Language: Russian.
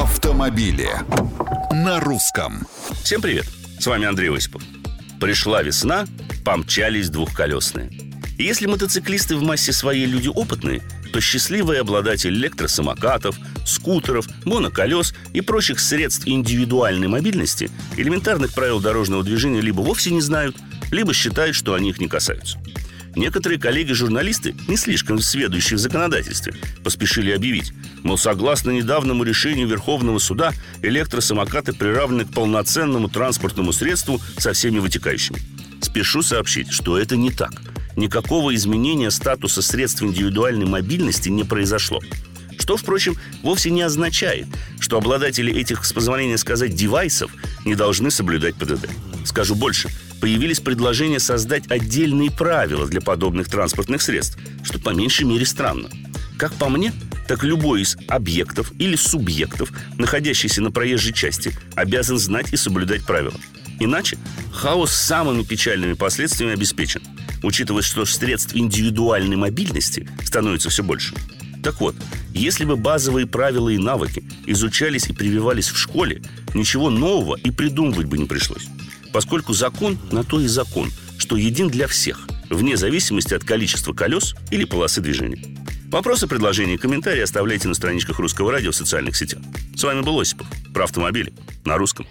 автомобили на русском. Всем привет! С вами Андрей Осипов. Пришла весна, помчались двухколесные. И если мотоциклисты в массе своей люди опытные, то счастливые обладатели электросамокатов, скутеров, моноколес и прочих средств индивидуальной мобильности элементарных правил дорожного движения либо вовсе не знают, либо считают, что они их не касаются. Некоторые коллеги-журналисты, не слишком сведущие в законодательстве, поспешили объявить, мол, согласно недавнему решению Верховного суда, электросамокаты приравнены к полноценному транспортному средству со всеми вытекающими. Спешу сообщить, что это не так. Никакого изменения статуса средств индивидуальной мобильности не произошло. Что, впрочем, вовсе не означает, что обладатели этих, с позволения сказать, девайсов не должны соблюдать ПДД. Скажу больше – появились предложения создать отдельные правила для подобных транспортных средств, что по меньшей мере странно. Как по мне, так любой из объектов или субъектов, находящийся на проезжей части, обязан знать и соблюдать правила. Иначе хаос с самыми печальными последствиями обеспечен, учитывая, что средств индивидуальной мобильности становится все больше. Так вот, если бы базовые правила и навыки изучались и прививались в школе, ничего нового и придумывать бы не пришлось поскольку закон на то и закон, что един для всех, вне зависимости от количества колес или полосы движения. Вопросы, предложения и комментарии оставляйте на страничках Русского радио в социальных сетях. С вами был Осипов. Про автомобили. На русском.